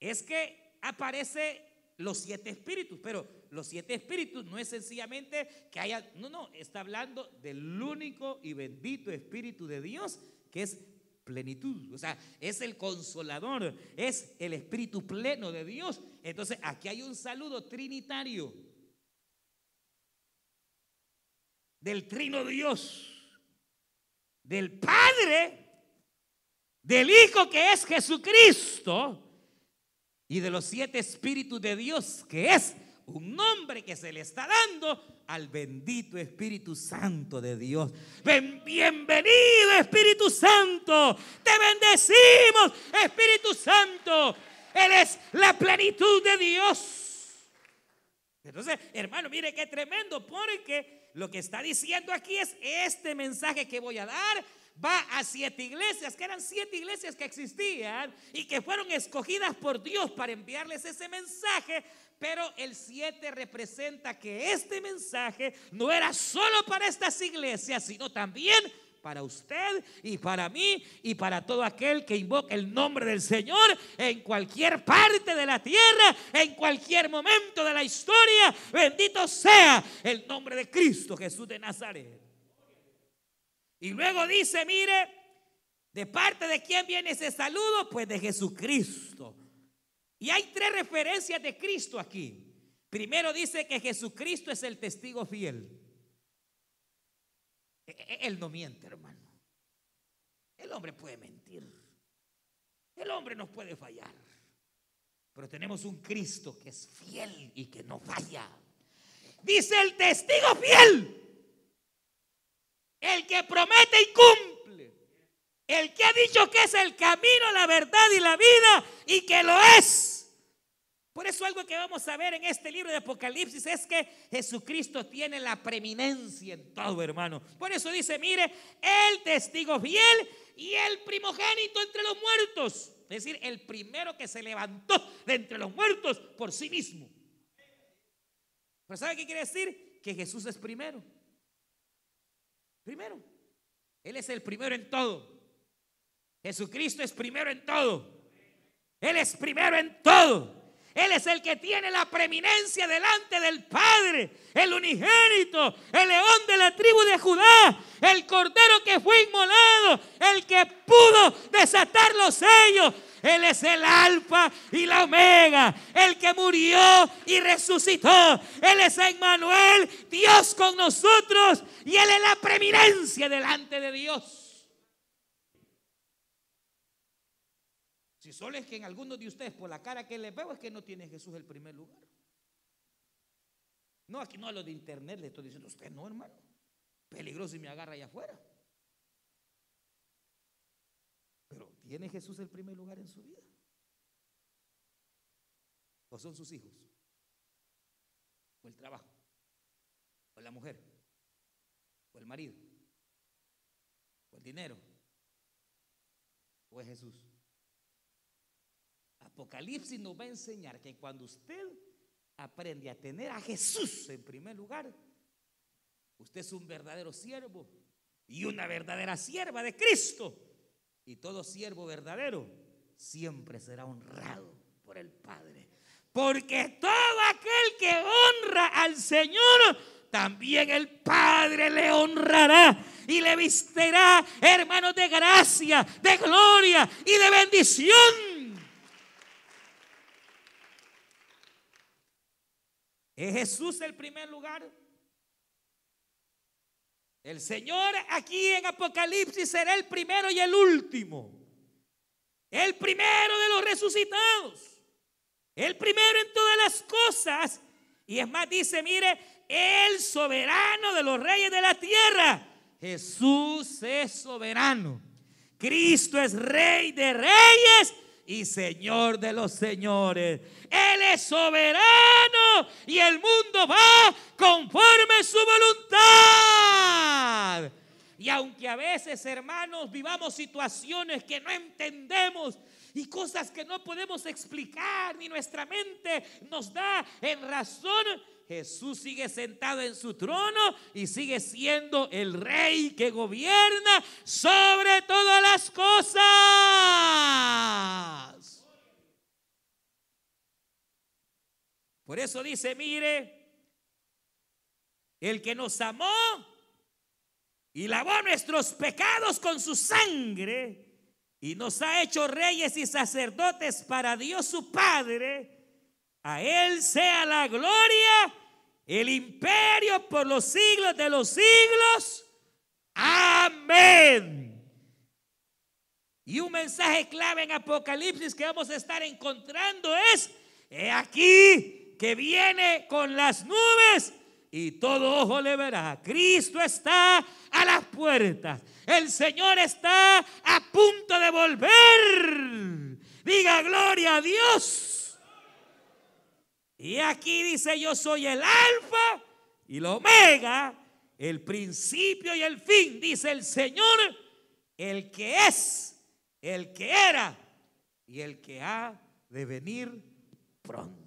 es que aparece los siete espíritus, pero los siete espíritus no es sencillamente que haya, no, no, está hablando del único y bendito Espíritu de Dios, que es plenitud, o sea, es el consolador, es el Espíritu pleno de Dios. Entonces, aquí hay un saludo trinitario del trino Dios, del Padre, del Hijo que es Jesucristo y de los siete espíritus de Dios, que es un nombre que se le está dando al bendito Espíritu Santo de Dios. bienvenido Espíritu Santo. Te bendecimos Espíritu Santo. Él es la plenitud de Dios. Entonces, hermano, mire qué tremendo, porque lo que está diciendo aquí es este mensaje que voy a dar va a siete iglesias, que eran siete iglesias que existían y que fueron escogidas por Dios para enviarles ese mensaje. Pero el siete representa que este mensaje no era solo para estas iglesias, sino también para usted y para mí y para todo aquel que invoca el nombre del Señor en cualquier parte de la tierra, en cualquier momento de la historia. Bendito sea el nombre de Cristo Jesús de Nazaret. Y luego dice, mire, ¿de parte de quién viene ese saludo? Pues de Jesucristo. Y hay tres referencias de Cristo aquí. Primero dice que Jesucristo es el testigo fiel. E, e, él no miente, hermano. El hombre puede mentir. El hombre no puede fallar. Pero tenemos un Cristo que es fiel y que no falla. Dice el testigo fiel. El que promete y cumple. El que ha dicho que es el camino, la verdad y la vida y que lo es. Por eso algo que vamos a ver en este libro de Apocalipsis es que Jesucristo tiene la preeminencia en todo, hermano. Por eso dice, mire, el testigo fiel y el primogénito entre los muertos. Es decir, el primero que se levantó de entre los muertos por sí mismo. Pero ¿sabe qué quiere decir? Que Jesús es primero. Primero. Él es el primero en todo. Jesucristo es primero en todo. Él es primero en todo. Él es el que tiene la preeminencia delante del Padre, el unigénito, el león de la tribu de Judá, el cordero que fue inmolado, el que pudo desatar los sellos, él es el alfa y la omega, el que murió y resucitó. Él es Emmanuel, Dios con nosotros y Él es la preeminencia delante de Dios. Si solo es que en algunos de ustedes, por la cara que les veo, es que no tiene Jesús el primer lugar. No, aquí no a lo de internet le estoy diciendo, usted no, hermano. Peligroso y me agarra allá afuera. Pero ¿tiene Jesús el primer lugar en su vida? ¿O son sus hijos? ¿O el trabajo? ¿O la mujer? ¿O el marido? ¿O el dinero? ¿O es Jesús? Apocalipsis nos va a enseñar que cuando usted aprende a tener a Jesús en primer lugar, usted es un verdadero siervo y una verdadera sierva de Cristo. Y todo siervo verdadero siempre será honrado por el Padre. Porque todo aquel que honra al Señor, también el Padre le honrará y le vistirá, hermanos, de gracia, de gloria y de bendición. ¿Es Jesús el primer lugar? El Señor aquí en Apocalipsis será el primero y el último. El primero de los resucitados. El primero en todas las cosas. Y es más, dice, mire, el soberano de los reyes de la tierra. Jesús es soberano. Cristo es rey de reyes y Señor de los señores. Él es soberano y el mundo va conforme su voluntad. Y aunque a veces, hermanos, vivamos situaciones que no entendemos y cosas que no podemos explicar, ni nuestra mente nos da en razón, Jesús sigue sentado en su trono y sigue siendo el rey que gobierna sobre todas las cosas. Por eso dice, mire, el que nos amó y lavó nuestros pecados con su sangre y nos ha hecho reyes y sacerdotes para Dios su Padre, a Él sea la gloria, el imperio por los siglos de los siglos. Amén. Y un mensaje clave en Apocalipsis que vamos a estar encontrando es, he aquí que viene con las nubes y todo ojo le verá. Cristo está a las puertas. El Señor está a punto de volver. Diga gloria a Dios. Y aquí dice, yo soy el alfa y la omega, el principio y el fin, dice el Señor, el que es, el que era y el que ha de venir pronto.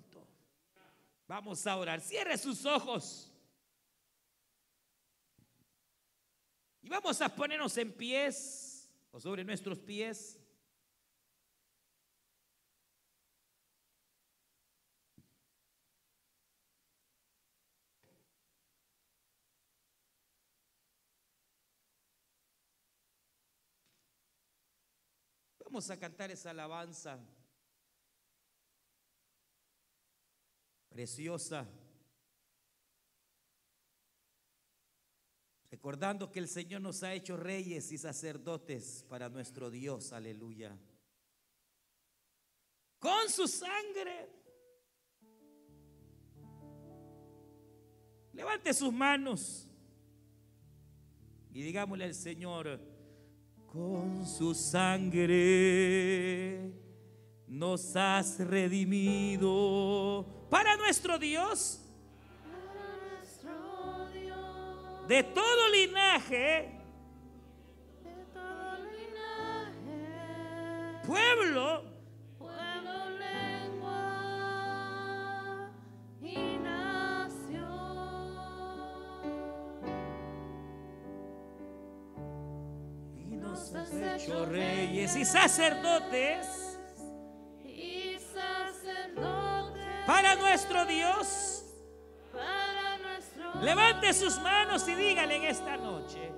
Vamos a orar. Cierre sus ojos. Y vamos a ponernos en pies o sobre nuestros pies. Vamos a cantar esa alabanza preciosa. Recordando que el Señor nos ha hecho reyes y sacerdotes para nuestro Dios, aleluya. Con su sangre. Levante sus manos y digámosle al Señor, con su sangre nos has redimido. Para nuestro Dios. De todo linaje, de todo linaje, pueblo. pueblo, y sacerdotes y sacerdotes para nuestro Dios. para nuestro Levante sus manos y dígale en esta noche.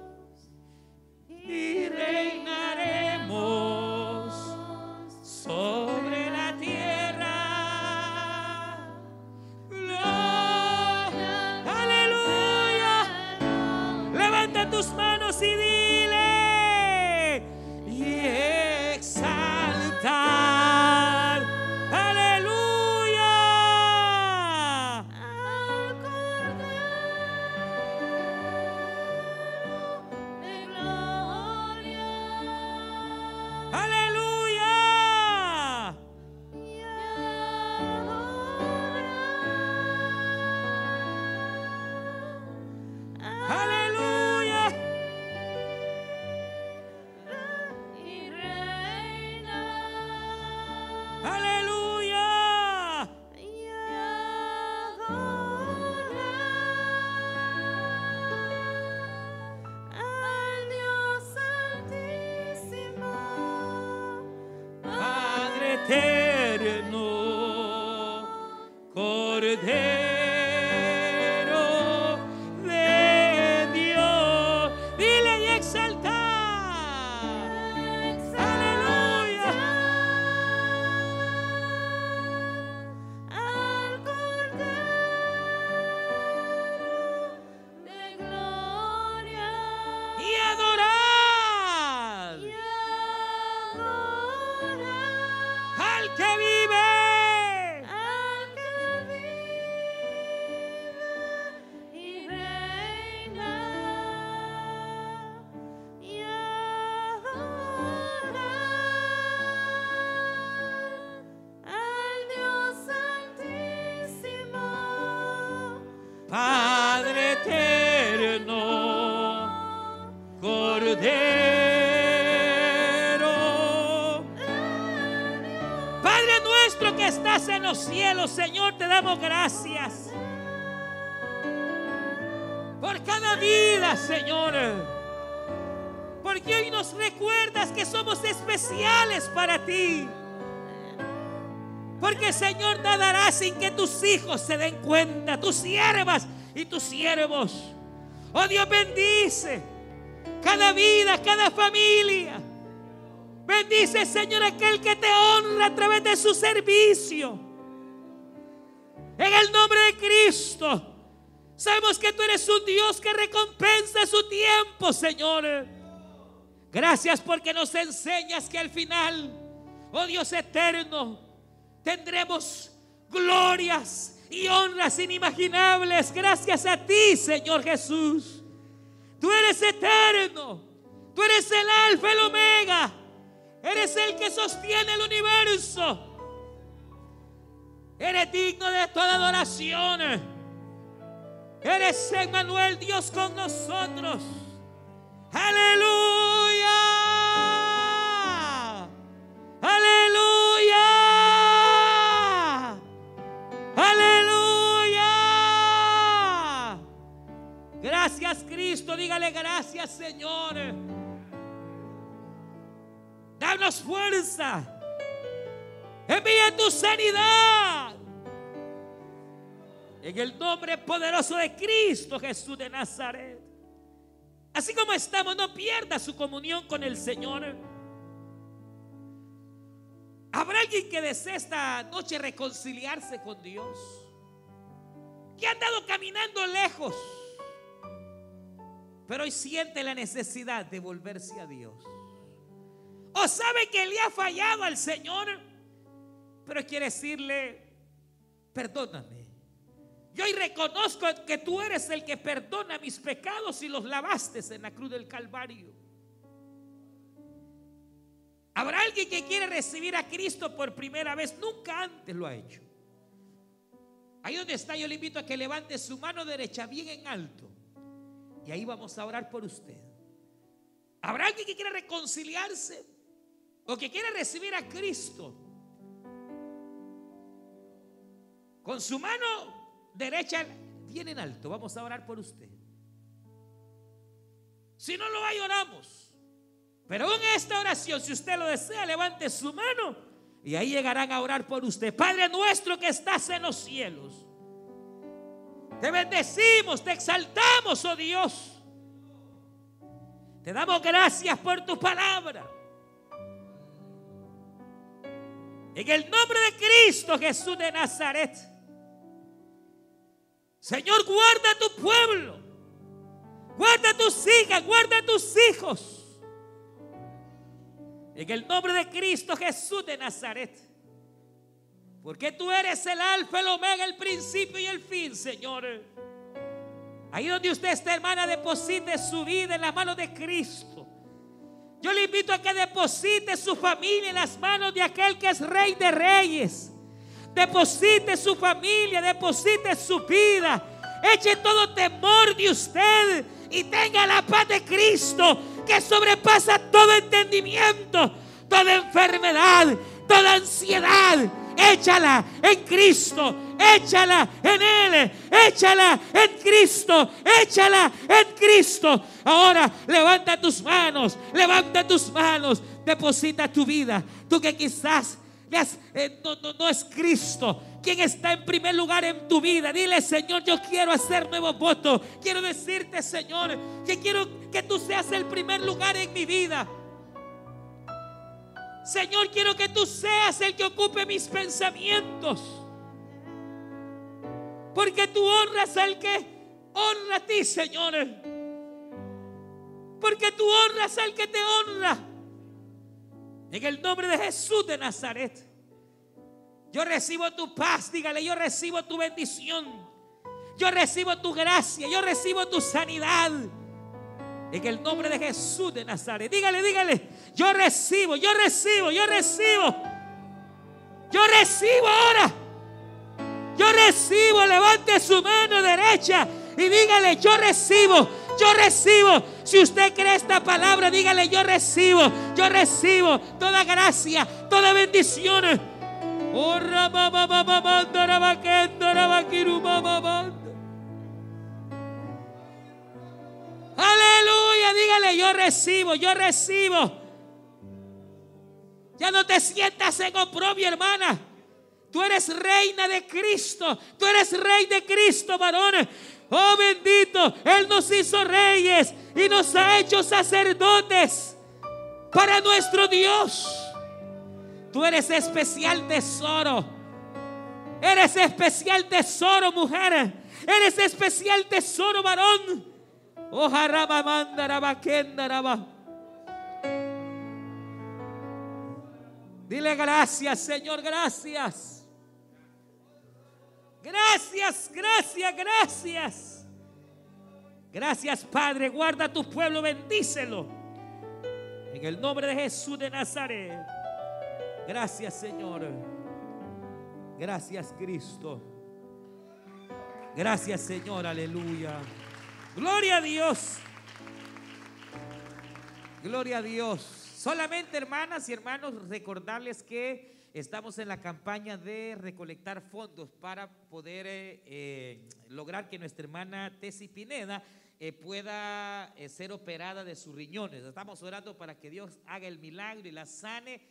Sin que tus hijos se den cuenta, tus siervas y tus siervos. Oh Dios bendice cada vida, cada familia. Bendice Señor aquel que te honra a través de su servicio. En el nombre de Cristo. Sabemos que tú eres un Dios que recompensa su tiempo, Señor. Gracias porque nos enseñas que al final, oh Dios eterno, tendremos glorias y honras inimaginables gracias a ti, Señor Jesús. Tú eres eterno. Tú eres el alfa y el omega. Eres el que sostiene el universo. Eres digno de toda adoración. Eres Emmanuel, Dios con nosotros. Aleluya. Aleluya. Cristo. Dígale gracias Señor. Danos fuerza. Envía tu sanidad. En el nombre poderoso de Cristo Jesús de Nazaret. Así como estamos, no pierda su comunión con el Señor. ¿Habrá alguien que desee esta noche reconciliarse con Dios? Que ha andado caminando lejos, pero hoy siente la necesidad de volverse a Dios. O sabe que le ha fallado al Señor, pero quiere decirle, perdóname. Yo hoy reconozco que tú eres el que perdona mis pecados y los lavaste en la cruz del Calvario. Habrá alguien que quiere recibir a Cristo por primera vez, nunca antes lo ha hecho. Ahí donde está, yo le invito a que levante su mano derecha bien en alto. Y ahí vamos a orar por usted. ¿Habrá alguien que quiere reconciliarse? ¿O que quiere recibir a Cristo? Con su mano derecha bien en alto. Vamos a orar por usted. Si no lo hay, oramos. Pero en esta oración, si usted lo desea, levante su mano y ahí llegarán a orar por usted. Padre nuestro que estás en los cielos. Te bendecimos, te exaltamos, oh Dios. Te damos gracias por tu palabra. En el nombre de Cristo Jesús de Nazaret. Señor, guarda tu pueblo. Guarda tus hijas, guarda tus hijos. En el nombre de Cristo Jesús de Nazaret. Porque tú eres el alfa, el omega, el principio y el fin, Señor. Ahí donde usted está, hermana, deposite su vida en las manos de Cristo. Yo le invito a que deposite su familia en las manos de aquel que es rey de reyes. Deposite su familia, deposite su vida. Eche todo temor de usted y tenga la paz de Cristo que sobrepasa todo entendimiento, toda enfermedad, toda ansiedad. Échala en Cristo, échala en Él, échala en Cristo, échala en Cristo. Ahora levanta tus manos, levanta tus manos, deposita tu vida. Tú que quizás eh, no, no, no es Cristo quien está en primer lugar en tu vida. Dile, Señor, yo quiero hacer nuevos votos. Quiero decirte, Señor, que quiero que tú seas el primer lugar en mi vida. Señor, quiero que tú seas el que ocupe mis pensamientos. Porque tú honras al que honra a ti, Señor. Porque tú honras al que te honra. En el nombre de Jesús de Nazaret. Yo recibo tu paz, dígale, yo recibo tu bendición. Yo recibo tu gracia, yo recibo tu sanidad. En el nombre de Jesús de Nazaret. Dígale, dígale. Yo recibo, yo recibo, yo recibo. Yo recibo ahora. Yo recibo. Levante su mano derecha y dígale, yo recibo. Yo recibo. Si usted cree esta palabra, dígale, yo recibo. Yo recibo toda gracia, toda bendición. Aleluya, dígale, yo recibo, yo recibo. Ya no te sientas en oprobio, hermana. Tú eres reina de Cristo. Tú eres rey de Cristo, varón. Oh bendito, Él nos hizo reyes y nos ha hecho sacerdotes para nuestro Dios. Tú eres especial tesoro. Eres especial tesoro, mujer. Eres especial tesoro, varón. Dile gracias, Señor, gracias. Gracias, gracias, gracias. Gracias, Padre. Guarda a tu pueblo, bendícelo. En el nombre de Jesús de Nazaret. Gracias, Señor. Gracias, Cristo. Gracias Señor, aleluya. Gloria a Dios. Gloria a Dios. Solamente hermanas y hermanos, recordarles que estamos en la campaña de recolectar fondos para poder eh, eh, lograr que nuestra hermana Tessy Pineda eh, pueda ser operada de sus riñones. Estamos orando para que Dios haga el milagro y la sane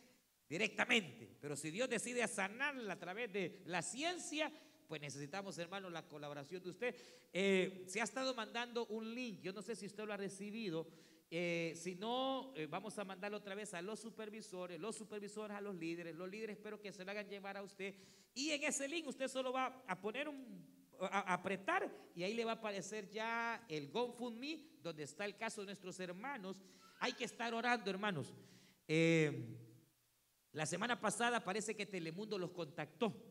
directamente. Pero si Dios decide sanarla a través de la ciencia, pues necesitamos, hermanos, la colaboración de usted. Eh, se ha estado mandando un link, yo no sé si usted lo ha recibido. eh, si no, eh, vamos a mandarlo otra vez a los supervisores, los supervisores a los líderes, los líderes espero que se lo hagan llevar a usted. Y en ese link usted solo va a poner un, a, apretar y ahí le va a aparecer ya el GoFundMe, donde está el caso de nuestros hermanos. Hay que estar orando, hermanos. La semana pasada parece que Telemundo los contactó.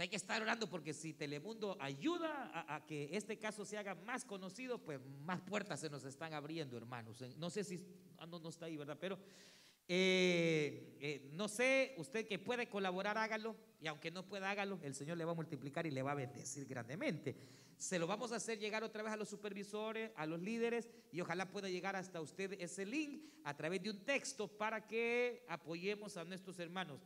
Hay que estar orando porque si Telemundo ayuda a, que este caso se haga más conocido, pues más puertas se nos están abriendo, hermanos. No sé si ah, no, no está ahí, ¿verdad? Pero eh, eh, no sé, usted que puede colaborar, hágalo. Y aunque no pueda, hágalo. El Señor le va a multiplicar y le va a bendecir grandemente. Se lo vamos a hacer llegar otra vez a los supervisores, a los líderes, y ojalá pueda llegar hasta usted ese link a través de un texto para que apoyemos a nuestros hermanos.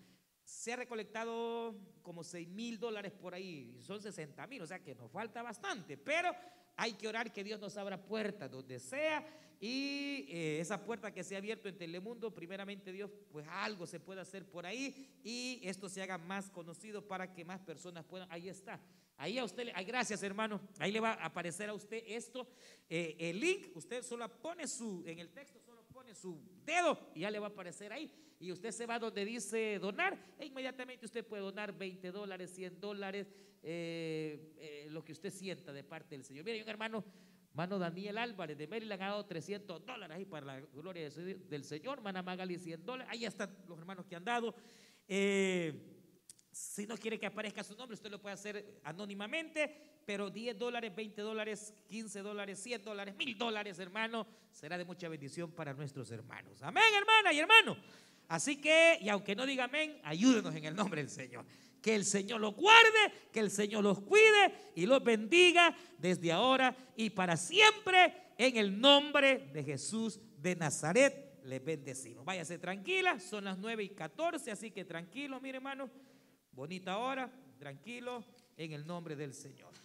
Se ha recolectado como 6 mil dólares por ahí, son 60 mil, o sea que nos falta bastante, pero hay que orar que Dios nos abra puertas donde sea y eh, esa puerta que se ha abierto en Telemundo, primeramente Dios, pues algo se puede hacer por ahí y esto se haga más conocido para que más personas puedan, ahí está. Ahí a usted, ay, gracias hermano, ahí le va a aparecer a usted esto, eh, el link, usted solo pone su, en el texto pone su dedo y ya le va a aparecer ahí. Y usted se va donde dice donar, e inmediatamente usted puede donar 20 dólares, 100 dólares, eh, eh, lo que usted sienta de parte del Señor. Mire, un hermano, hermano Daniel Álvarez de Maryland ha dado 300 dólares ahí para la gloria del Señor, Mana Magali 100 dólares, ahí están los hermanos que han dado. Eh, si no quiere que aparezca su nombre, usted lo puede hacer anónimamente, pero 10 dólares, 20 dólares, 15 dólares, 100 dólares, 1000 dólares, hermano, será de mucha bendición para nuestros hermanos. Amén, hermana y hermano. Así que, y aunque no diga amén, ayúdenos en el nombre del Señor. Que el Señor los guarde, que el Señor los cuide y los bendiga desde ahora y para siempre en el nombre de Jesús de Nazaret. Les bendecimos. Váyase tranquila, son las 9 y 14, así que tranquilo, mire hermano. Bonita hora, tranquilo, en el nombre del Señor.